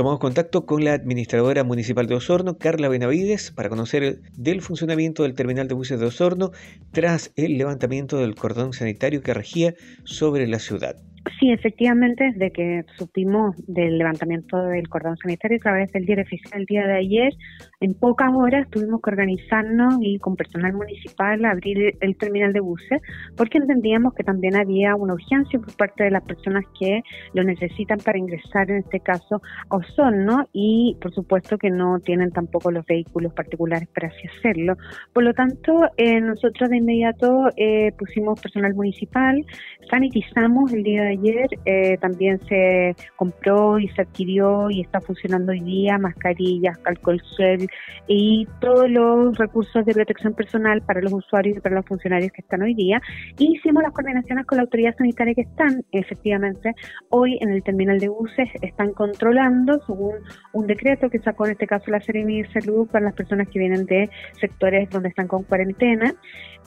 Tomamos contacto con la administradora municipal de Osorno, Carla Benavides, para conocer del funcionamiento del terminal de buses de Osorno tras el levantamiento del cordón sanitario que regía sobre la ciudad. Sí, efectivamente, desde que supimos del levantamiento del cordón sanitario a través del diario oficial el día de ayer, en pocas horas tuvimos que organizarnos y con personal municipal abrir el terminal de buses, porque entendíamos que también había una urgencia por parte de las personas que lo necesitan para ingresar, en este caso, a Osorno, y por supuesto que no tienen tampoco los vehículos particulares para así hacerlo. Por lo tanto, eh, nosotros de inmediato eh, pusimos personal municipal, sanitizamos el día de ayer, eh, también se compró y se adquirió y está funcionando hoy día mascarillas, alcohol gel y todos los recursos de protección personal para los usuarios y para los funcionarios que están hoy día. Hicimos las coordinaciones con la autoridad sanitaria que están efectivamente hoy en el terminal de buses, están controlando según un decreto que sacó en este caso la Seremi de Salud para las personas que vienen de sectores donde están con cuarentena.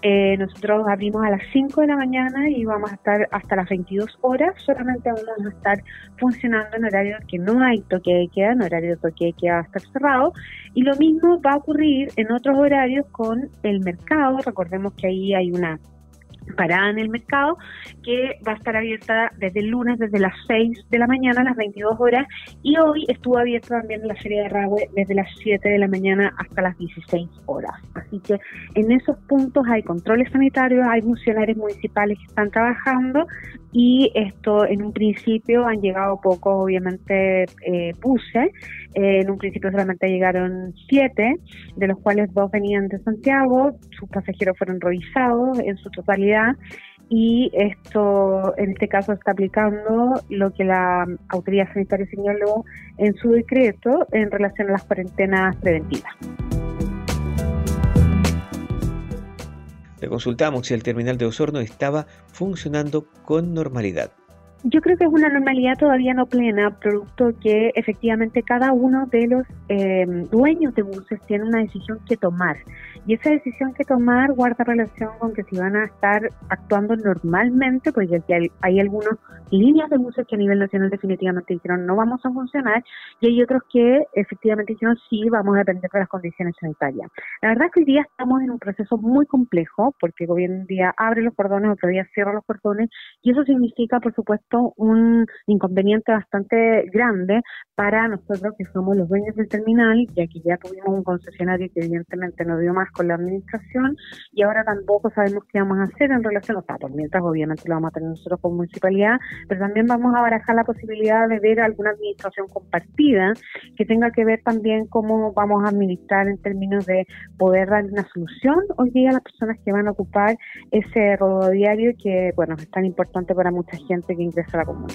Eh, nosotros abrimos a las 5 de la mañana y vamos a estar hasta las 22 horas. Solamente vamos a estar funcionando en horario que no hay toque de queda, en horario de toque de queda va a estar cerrado. Y lo mismo va a ocurrir en otros horarios con el mercado. Recordemos que ahí hay una parada en el mercado que va a estar abierta desde el lunes, desde las 6 de la mañana a las 22 horas y hoy estuvo abierta también la serie de Rahue desde las 7 de la mañana hasta las 16 horas. Así que en esos puntos hay controles sanitarios, hay funcionarios municipales que están trabajando y esto en un principio han llegado pocos, obviamente, eh, buses. Eh, en un principio solamente llegaron siete, de los cuales dos venían de Santiago, sus pasajeros fueron revisados en su totalidad y esto en este caso está aplicando lo que la autoridad sanitaria señaló en su decreto en relación a las cuarentenas preventivas. Le consultamos si el terminal de Osorno estaba funcionando con normalidad. Yo creo que es una normalidad todavía no plena, producto que efectivamente cada uno de los eh, dueños de buses tiene una decisión que tomar. Y esa decisión que tomar guarda relación con que si van a estar actuando normalmente, pues ya hay, hay algunas líneas de buses que a nivel nacional definitivamente dijeron no vamos a funcionar y hay otros que efectivamente dijeron sí, vamos a depender de las condiciones sanitarias. La verdad es que hoy día estamos en un proceso muy complejo porque el gobierno un día abre los cordones, otro día cierra los cordones y eso significa, por supuesto, un inconveniente bastante grande para nosotros que somos los dueños del terminal, ya que ya tuvimos un concesionario que evidentemente no dio más con la administración y ahora tampoco sabemos qué vamos a hacer en relación, o sea, por mientras obviamente lo vamos a tener nosotros como municipalidad, pero también vamos a barajar la posibilidad de ver alguna administración compartida que tenga que ver también cómo vamos a administrar en términos de poder dar una solución hoy día a las personas que van a ocupar ese diario que, bueno, es tan importante para mucha gente que ingresa la comuna.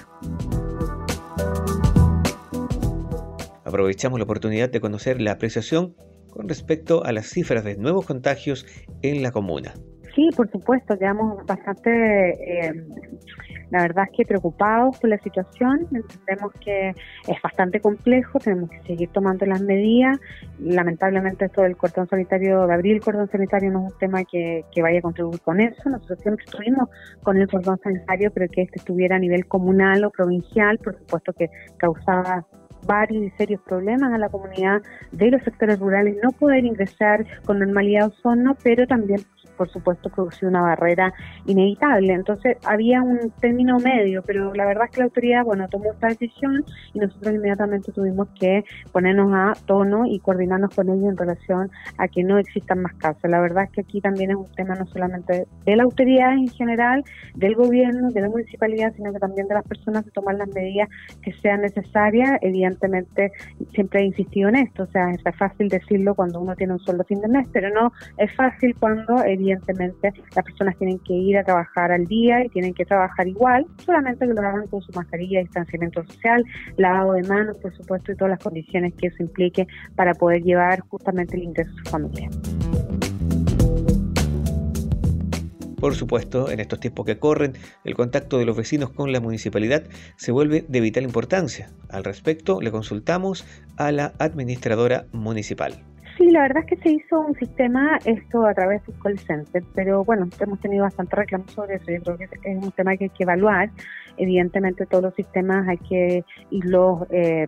Aprovechamos la oportunidad de conocer la apreciación con respecto a las cifras de nuevos contagios en la comuna. Sí, por supuesto, quedamos bastante eh, la verdad es que preocupados por la situación, entendemos que es bastante complejo, tenemos que seguir tomando las medidas. Lamentablemente esto del cordón sanitario, de abrir el cordón sanitario no es un tema que, que vaya a contribuir con eso. Nosotros siempre estuvimos con el cordón sanitario, pero que este estuviera a nivel comunal o provincial, por supuesto que causaba varios y serios problemas a la comunidad de los sectores rurales no poder ingresar con normalidad a ozono, pero también por supuesto producido una barrera inevitable. Entonces había un término medio, pero la verdad es que la autoridad, bueno, tomó esta decisión y nosotros inmediatamente tuvimos que ponernos a tono y coordinarnos con ellos en relación a que no existan más casos. La verdad es que aquí también es un tema no solamente de la autoridad en general, del gobierno, de la municipalidad, sino que también de las personas de tomar las medidas que sean necesarias. Evidentemente, siempre he insistido en esto, o sea, es fácil decirlo cuando uno tiene un sueldo fin de mes, pero no es fácil cuando, evidentemente las personas tienen que ir a trabajar al día y tienen que trabajar igual, solamente que lo hagan con su mascarilla, distanciamiento social, lavado de manos, por supuesto, y todas las condiciones que eso implique para poder llevar justamente el ingreso a su familia. Por supuesto, en estos tiempos que corren, el contacto de los vecinos con la municipalidad se vuelve de vital importancia. Al respecto, le consultamos a la administradora municipal. Sí, la verdad es que se hizo un sistema esto a través del call center, pero bueno, hemos tenido bastante reclamos sobre eso. Yo creo que es un tema que hay que evaluar evidentemente todos los sistemas hay que irlos eh,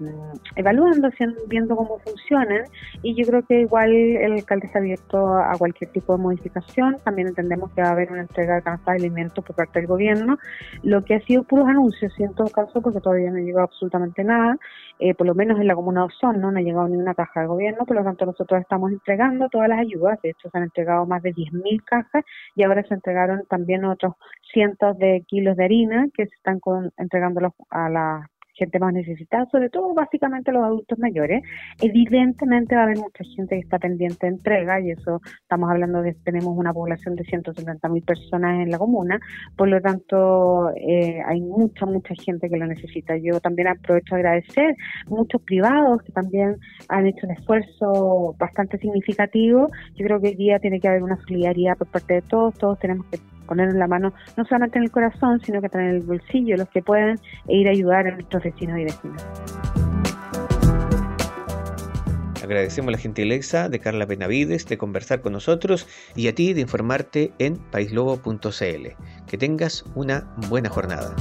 evaluando, viendo cómo funcionan. Y yo creo que igual el alcalde está abierto a cualquier tipo de modificación, también entendemos que va a haber una entrega de canasta de alimentos por parte del gobierno, lo que ha sido puros anuncios, y en todo caso porque todavía no ha llegado absolutamente nada, eh, por lo menos en la comuna de ¿no? no ha llegado ni una caja de gobierno, por lo tanto nosotros estamos entregando todas las ayudas, de hecho se han entregado más de 10.000 cajas y ahora se entregaron también otros cientos de kilos de harina que se están entregando a las gente más necesitada, sobre todo básicamente los adultos mayores. Evidentemente va a haber mucha gente que está pendiente de entrega y eso estamos hablando de tenemos una población de 170 mil personas en la comuna, por lo tanto eh, hay mucha, mucha gente que lo necesita. Yo también aprovecho a agradecer muchos privados que también han hecho un esfuerzo bastante significativo. Yo creo que hoy día tiene que haber una solidaridad por parte de todos, todos tenemos que poner la mano no solamente en el corazón, sino que también en el bolsillo, los que pueden, e ir a ayudar a nuestros vecinos y vecinas. Agradecemos la gentileza de Carla Benavides de conversar con nosotros y a ti de informarte en paislobo.cl. Que tengas una buena jornada.